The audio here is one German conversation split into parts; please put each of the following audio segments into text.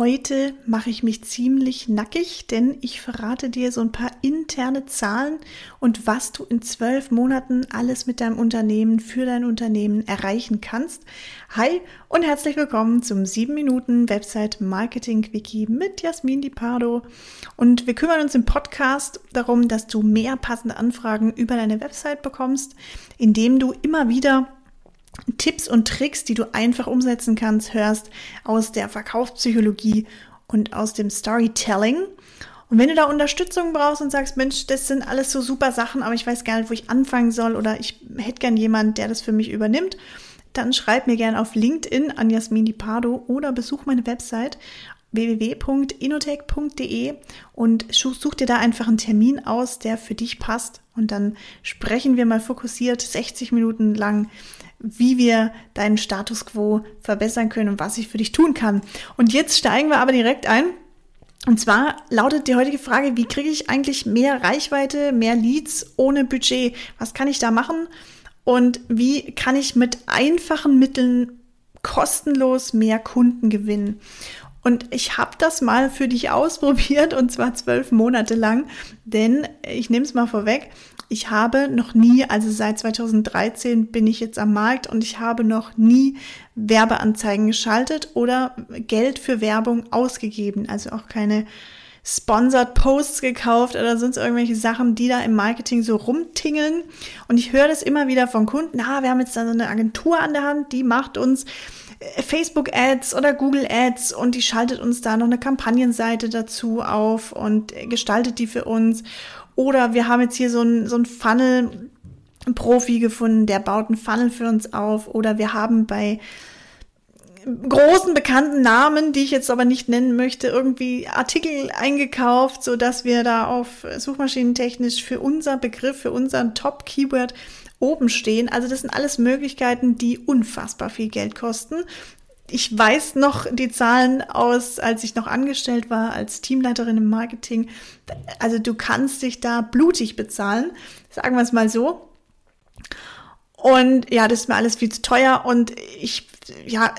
Heute mache ich mich ziemlich nackig, denn ich verrate dir so ein paar interne Zahlen und was du in zwölf Monaten alles mit deinem Unternehmen für dein Unternehmen erreichen kannst. Hi und herzlich willkommen zum 7 Minuten Website Marketing Wiki mit Jasmin Di Pardo. Und wir kümmern uns im Podcast darum, dass du mehr passende Anfragen über deine Website bekommst, indem du immer wieder Tipps und Tricks, die du einfach umsetzen kannst, hörst aus der Verkaufspsychologie und aus dem Storytelling. Und wenn du da Unterstützung brauchst und sagst, Mensch, das sind alles so super Sachen, aber ich weiß gar nicht, wo ich anfangen soll oder ich hätte gern jemand, der das für mich übernimmt, dann schreib mir gerne auf LinkedIn an Jasmin Di Pardo oder besuch meine Website www.inotech.de und such dir da einfach einen Termin aus, der für dich passt. Und dann sprechen wir mal fokussiert 60 Minuten lang wie wir deinen Status quo verbessern können und was ich für dich tun kann. Und jetzt steigen wir aber direkt ein. Und zwar lautet die heutige Frage, wie kriege ich eigentlich mehr Reichweite, mehr Leads ohne Budget? Was kann ich da machen? Und wie kann ich mit einfachen Mitteln kostenlos mehr Kunden gewinnen? Und ich habe das mal für dich ausprobiert und zwar zwölf Monate lang, denn ich nehme es mal vorweg, ich habe noch nie, also seit 2013 bin ich jetzt am Markt und ich habe noch nie Werbeanzeigen geschaltet oder Geld für Werbung ausgegeben. Also auch keine Sponsored Posts gekauft oder sonst irgendwelche Sachen, die da im Marketing so rumtingeln. Und ich höre das immer wieder von Kunden, ah, wir haben jetzt da so eine Agentur an der Hand, die macht uns äh, Facebook Ads oder Google Ads und die schaltet uns da noch eine Kampagnenseite dazu auf und gestaltet die für uns. Oder wir haben jetzt hier so ein, so ein Funnel, Profi gefunden, der baut einen Funnel für uns auf. Oder wir haben bei großen bekannten Namen, die ich jetzt aber nicht nennen möchte, irgendwie Artikel eingekauft, so dass wir da auf Suchmaschinentechnisch für unser Begriff, für unseren Top-Keyword oben stehen. Also das sind alles Möglichkeiten, die unfassbar viel Geld kosten ich weiß noch die Zahlen aus, als ich noch angestellt war als Teamleiterin im Marketing. Also du kannst dich da blutig bezahlen, sagen wir es mal so. Und ja, das ist mir alles viel zu teuer und ich ja,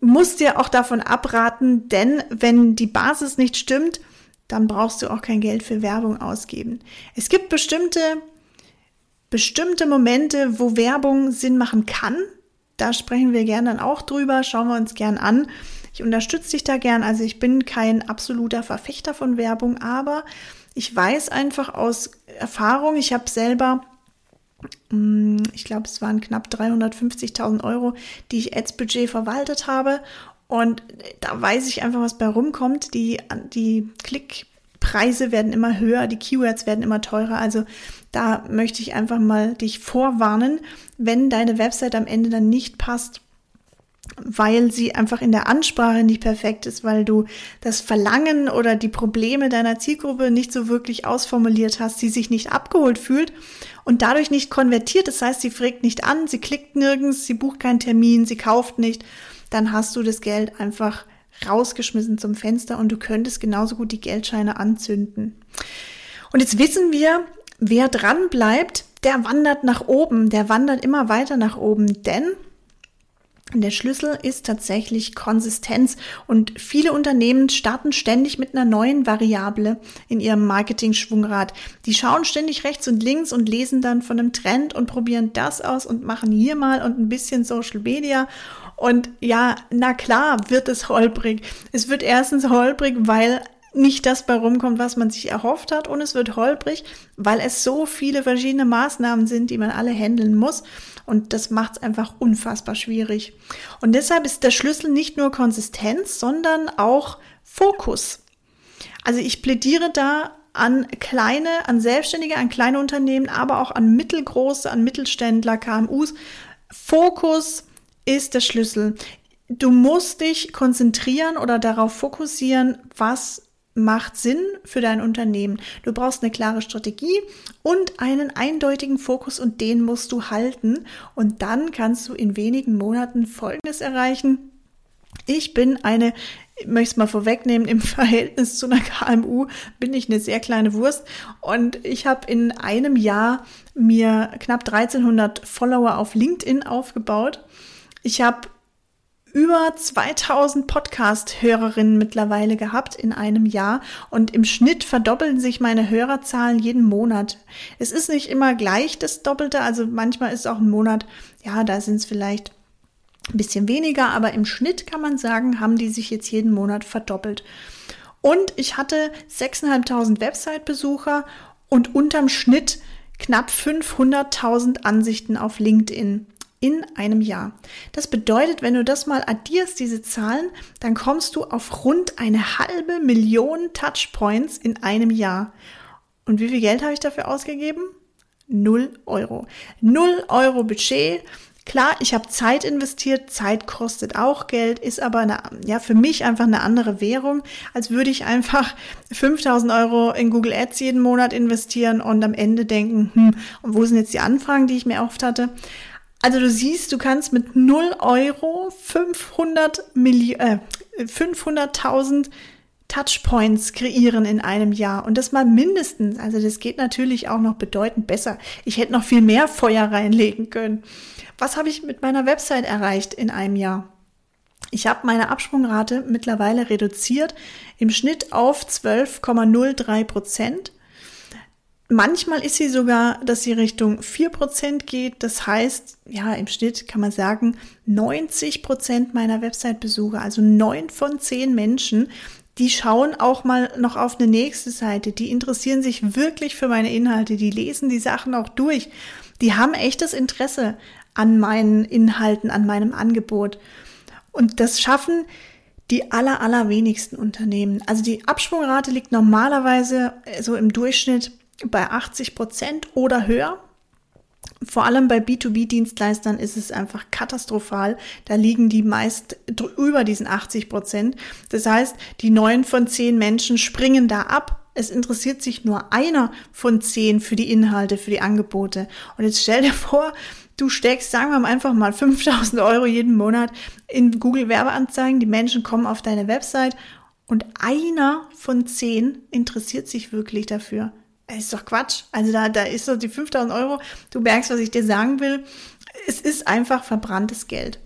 muss dir auch davon abraten, denn wenn die Basis nicht stimmt, dann brauchst du auch kein Geld für Werbung ausgeben. Es gibt bestimmte bestimmte Momente, wo Werbung Sinn machen kann, da sprechen wir gern dann auch drüber, schauen wir uns gern an. Ich unterstütze dich da gern. Also ich bin kein absoluter Verfechter von Werbung, aber ich weiß einfach aus Erfahrung, ich habe selber, mm, ich glaube, es waren knapp 350.000 Euro, die ich Ads-Budget verwaltet habe. Und da weiß ich einfach, was bei rumkommt. Die, die Klick, Preise werden immer höher, die Keywords werden immer teurer. Also da möchte ich einfach mal dich vorwarnen, wenn deine Website am Ende dann nicht passt, weil sie einfach in der Ansprache nicht perfekt ist, weil du das Verlangen oder die Probleme deiner Zielgruppe nicht so wirklich ausformuliert hast, sie sich nicht abgeholt fühlt und dadurch nicht konvertiert. Das heißt, sie fragt nicht an, sie klickt nirgends, sie bucht keinen Termin, sie kauft nicht. Dann hast du das Geld einfach rausgeschmissen zum Fenster und du könntest genauso gut die Geldscheine anzünden. Und jetzt wissen wir, wer dran bleibt, der wandert nach oben, der wandert immer weiter nach oben, denn der Schlüssel ist tatsächlich Konsistenz und viele Unternehmen starten ständig mit einer neuen Variable in ihrem Marketing-Schwungrad. Die schauen ständig rechts und links und lesen dann von einem Trend und probieren das aus und machen hier mal und ein bisschen Social Media und ja, na klar wird es holprig. Es wird erstens holprig, weil nicht das bei rumkommt, was man sich erhofft hat. Und es wird holprig, weil es so viele verschiedene Maßnahmen sind, die man alle handeln muss. Und das macht es einfach unfassbar schwierig. Und deshalb ist der Schlüssel nicht nur Konsistenz, sondern auch Fokus. Also ich plädiere da an kleine, an Selbstständige, an kleine Unternehmen, aber auch an mittelgroße, an Mittelständler, KMUs. Fokus, ist der Schlüssel. Du musst dich konzentrieren oder darauf fokussieren, was macht Sinn für dein Unternehmen. Du brauchst eine klare Strategie und einen eindeutigen Fokus und den musst du halten. Und dann kannst du in wenigen Monaten Folgendes erreichen. Ich bin eine, ich möchte es mal vorwegnehmen, im Verhältnis zu einer KMU bin ich eine sehr kleine Wurst und ich habe in einem Jahr mir knapp 1300 Follower auf LinkedIn aufgebaut ich habe über 2000 Podcast-Hörerinnen mittlerweile gehabt in einem Jahr und im Schnitt verdoppeln sich meine Hörerzahlen jeden Monat. Es ist nicht immer gleich das Doppelte, also manchmal ist auch ein Monat, ja, da sind es vielleicht ein bisschen weniger, aber im Schnitt kann man sagen, haben die sich jetzt jeden Monat verdoppelt. Und ich hatte 6.500 Website-Besucher und unterm Schnitt knapp 500.000 Ansichten auf LinkedIn in einem Jahr. Das bedeutet, wenn du das mal addierst, diese Zahlen, dann kommst du auf rund eine halbe Million Touchpoints in einem Jahr. Und wie viel Geld habe ich dafür ausgegeben? Null Euro. Null Euro Budget. Klar, ich habe Zeit investiert, Zeit kostet auch Geld, ist aber eine, ja, für mich einfach eine andere Währung, als würde ich einfach 5000 Euro in Google Ads jeden Monat investieren und am Ende denken, hm, und wo sind jetzt die Anfragen, die ich mir oft hatte? Also du siehst, du kannst mit 0 Euro 500 äh, 500.000 Touchpoints kreieren in einem Jahr und das mal mindestens. Also das geht natürlich auch noch bedeutend besser. Ich hätte noch viel mehr Feuer reinlegen können. Was habe ich mit meiner Website erreicht in einem Jahr? Ich habe meine Absprungrate mittlerweile reduziert im Schnitt auf 12,03 Prozent Manchmal ist sie sogar, dass sie Richtung 4% geht. Das heißt, ja, im Schnitt kann man sagen, 90% meiner Website-Besucher, also 9 von 10 Menschen, die schauen auch mal noch auf eine nächste Seite. Die interessieren sich wirklich für meine Inhalte. Die lesen die Sachen auch durch. Die haben echtes Interesse an meinen Inhalten, an meinem Angebot. Und das schaffen die aller, allerwenigsten Unternehmen. Also die Absprungrate liegt normalerweise so im Durchschnitt bei 80 Prozent oder höher. Vor allem bei B2B-Dienstleistern ist es einfach katastrophal. Da liegen die meist über diesen 80 Prozent. Das heißt, die neun von zehn Menschen springen da ab. Es interessiert sich nur einer von zehn für die Inhalte, für die Angebote. Und jetzt stell dir vor, du steckst, sagen wir mal einfach mal 5000 Euro jeden Monat in Google Werbeanzeigen. Die Menschen kommen auf deine Website und einer von zehn interessiert sich wirklich dafür ist doch Quatsch. Also da, da ist so die 5000 Euro. Du merkst, was ich dir sagen will. Es ist einfach verbranntes Geld.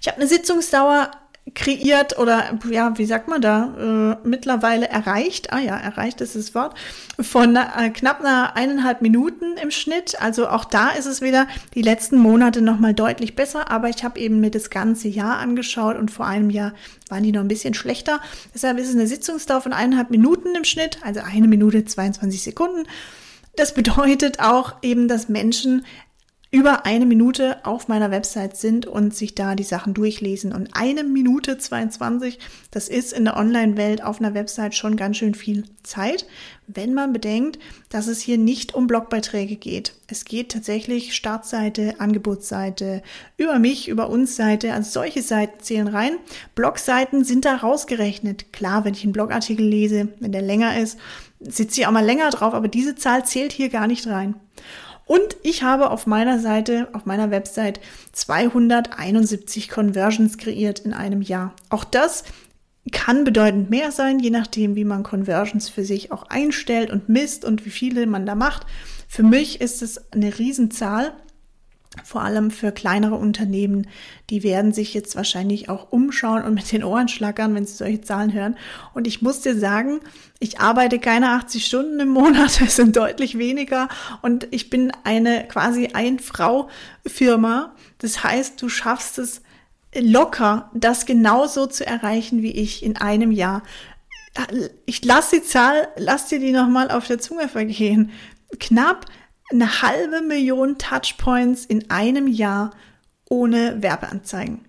Ich habe eine Sitzungsdauer kreiert oder ja, wie sagt man da, äh, mittlerweile erreicht, ah ja, erreicht ist das Wort, von äh, knapp einer eineinhalb Minuten im Schnitt. Also auch da ist es wieder die letzten Monate nochmal deutlich besser, aber ich habe eben mir das ganze Jahr angeschaut und vor einem Jahr waren die noch ein bisschen schlechter. Deshalb ist es eine Sitzungsdauer von eineinhalb Minuten im Schnitt, also eine Minute 22 Sekunden. Das bedeutet auch eben, dass Menschen über eine Minute auf meiner Website sind und sich da die Sachen durchlesen. Und eine Minute 22, das ist in der Online-Welt auf einer Website schon ganz schön viel Zeit, wenn man bedenkt, dass es hier nicht um Blogbeiträge geht. Es geht tatsächlich Startseite, Angebotsseite, über mich, über uns Seite, also solche Seiten zählen rein. Blogseiten sind da rausgerechnet. Klar, wenn ich einen Blogartikel lese, wenn der länger ist, sitze ich auch mal länger drauf, aber diese Zahl zählt hier gar nicht rein. Und ich habe auf meiner Seite, auf meiner Website 271 Conversions kreiert in einem Jahr. Auch das kann bedeutend mehr sein, je nachdem, wie man Conversions für sich auch einstellt und misst und wie viele man da macht. Für mich ist es eine Riesenzahl vor allem für kleinere Unternehmen, die werden sich jetzt wahrscheinlich auch umschauen und mit den Ohren schlackern, wenn sie solche Zahlen hören. Und ich muss dir sagen, ich arbeite keine 80 Stunden im Monat, es sind deutlich weniger und ich bin eine quasi Ein-Frau-Firma. Das heißt, du schaffst es locker, das genauso zu erreichen wie ich in einem Jahr. Ich lass die Zahl, lass dir die nochmal auf der Zunge vergehen. Knapp eine halbe Million Touchpoints in einem Jahr ohne Werbeanzeigen.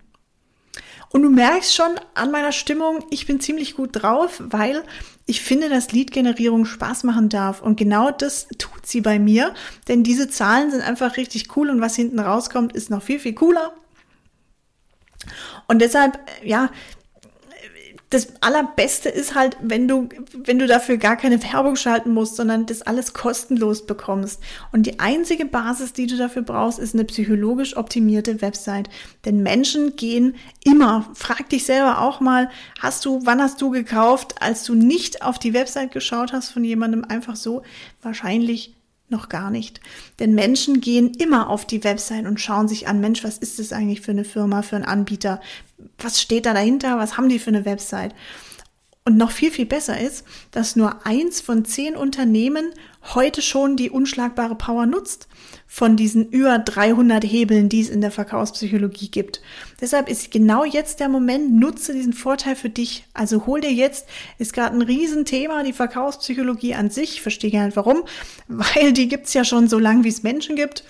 Und du merkst schon an meiner Stimmung, ich bin ziemlich gut drauf, weil ich finde, dass Lead-Generierung Spaß machen darf. Und genau das tut sie bei mir, denn diese Zahlen sind einfach richtig cool und was hinten rauskommt, ist noch viel, viel cooler. Und deshalb, ja, das Allerbeste ist halt, wenn du, wenn du dafür gar keine Werbung schalten musst, sondern das alles kostenlos bekommst. Und die einzige Basis, die du dafür brauchst, ist eine psychologisch optimierte Website. Denn Menschen gehen immer. Frag dich selber auch mal, hast du, wann hast du gekauft, als du nicht auf die Website geschaut hast von jemandem einfach so? Wahrscheinlich noch gar nicht. Denn Menschen gehen immer auf die Website und schauen sich an, Mensch, was ist das eigentlich für eine Firma, für einen Anbieter? Was steht da dahinter? Was haben die für eine Website? Und noch viel, viel besser ist, dass nur eins von zehn Unternehmen heute schon die unschlagbare Power nutzt von diesen über 300 Hebeln, die es in der Verkaufspsychologie gibt. Deshalb ist genau jetzt der Moment, nutze diesen Vorteil für dich. Also hol dir jetzt, ist gerade ein Riesenthema, die Verkaufspsychologie an sich. Ich verstehe gar nicht warum, weil die gibt's ja schon so lange, wie es Menschen gibt.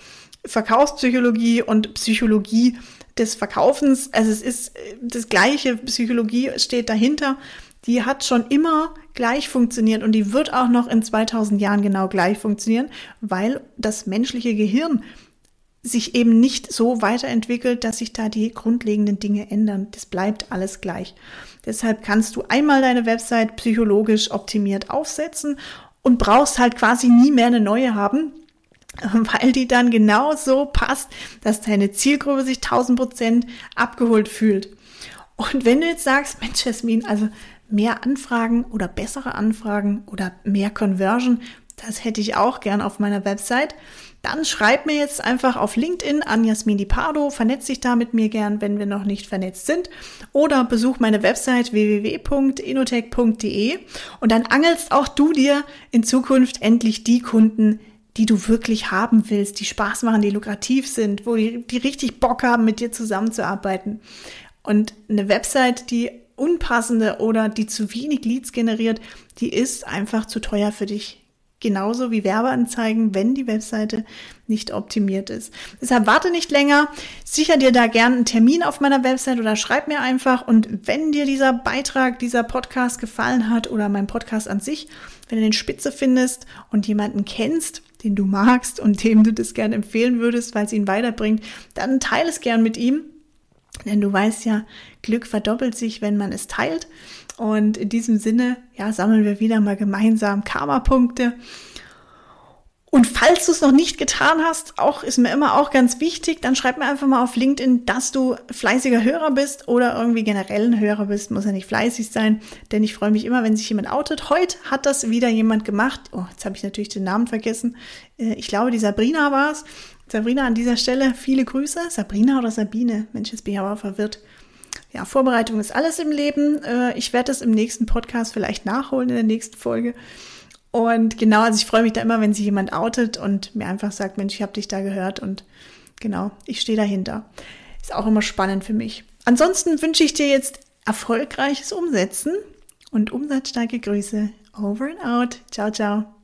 Verkaufspsychologie und Psychologie des Verkaufens. Also es ist das gleiche, Psychologie steht dahinter die hat schon immer gleich funktioniert und die wird auch noch in 2000 Jahren genau gleich funktionieren, weil das menschliche Gehirn sich eben nicht so weiterentwickelt, dass sich da die grundlegenden Dinge ändern. Das bleibt alles gleich. Deshalb kannst du einmal deine Website psychologisch optimiert aufsetzen und brauchst halt quasi nie mehr eine neue haben, weil die dann genau so passt, dass deine Zielgruppe sich 1000 Prozent abgeholt fühlt. Und wenn du jetzt sagst, Mensch, Jasmin, also mehr Anfragen oder bessere Anfragen oder mehr Conversion, das hätte ich auch gern auf meiner Website, dann schreib mir jetzt einfach auf LinkedIn an Jasmin Di Pardo, vernetz dich da mit mir gern, wenn wir noch nicht vernetzt sind, oder besuch meine Website www.inotech.de und dann angelst auch du dir in Zukunft endlich die Kunden, die du wirklich haben willst, die Spaß machen, die lukrativ sind, wo die, die richtig Bock haben, mit dir zusammenzuarbeiten. Und eine Website, die unpassende oder die zu wenig Leads generiert, die ist einfach zu teuer für dich. Genauso wie Werbeanzeigen, wenn die Webseite nicht optimiert ist. Deshalb warte nicht länger, sicher dir da gerne einen Termin auf meiner Website oder schreib mir einfach. Und wenn dir dieser Beitrag, dieser Podcast gefallen hat oder mein Podcast an sich, wenn du den Spitze findest und jemanden kennst, den du magst und dem du das gerne empfehlen würdest, weil es ihn weiterbringt, dann teile es gern mit ihm. Denn du weißt ja, Glück verdoppelt sich, wenn man es teilt. Und in diesem Sinne, ja, sammeln wir wieder mal gemeinsam Karma-Punkte. Und falls du es noch nicht getan hast, auch ist mir immer auch ganz wichtig, dann schreib mir einfach mal auf LinkedIn, dass du fleißiger Hörer bist oder irgendwie generell ein Hörer bist, muss ja nicht fleißig sein, denn ich freue mich immer, wenn sich jemand outet. Heute hat das wieder jemand gemacht. Oh, jetzt habe ich natürlich den Namen vergessen. Äh, ich glaube, die Sabrina war es. Sabrina, an dieser Stelle viele Grüße. Sabrina oder Sabine? Mensch, jetzt bin ich aber verwirrt. Ja, Vorbereitung ist alles im Leben. Äh, ich werde das im nächsten Podcast vielleicht nachholen in der nächsten Folge. Und genau, also ich freue mich da immer, wenn sich jemand outet und mir einfach sagt, Mensch, ich habe dich da gehört und genau, ich stehe dahinter. Ist auch immer spannend für mich. Ansonsten wünsche ich dir jetzt erfolgreiches Umsetzen und umsatzstarke Grüße. Over and out. Ciao, ciao.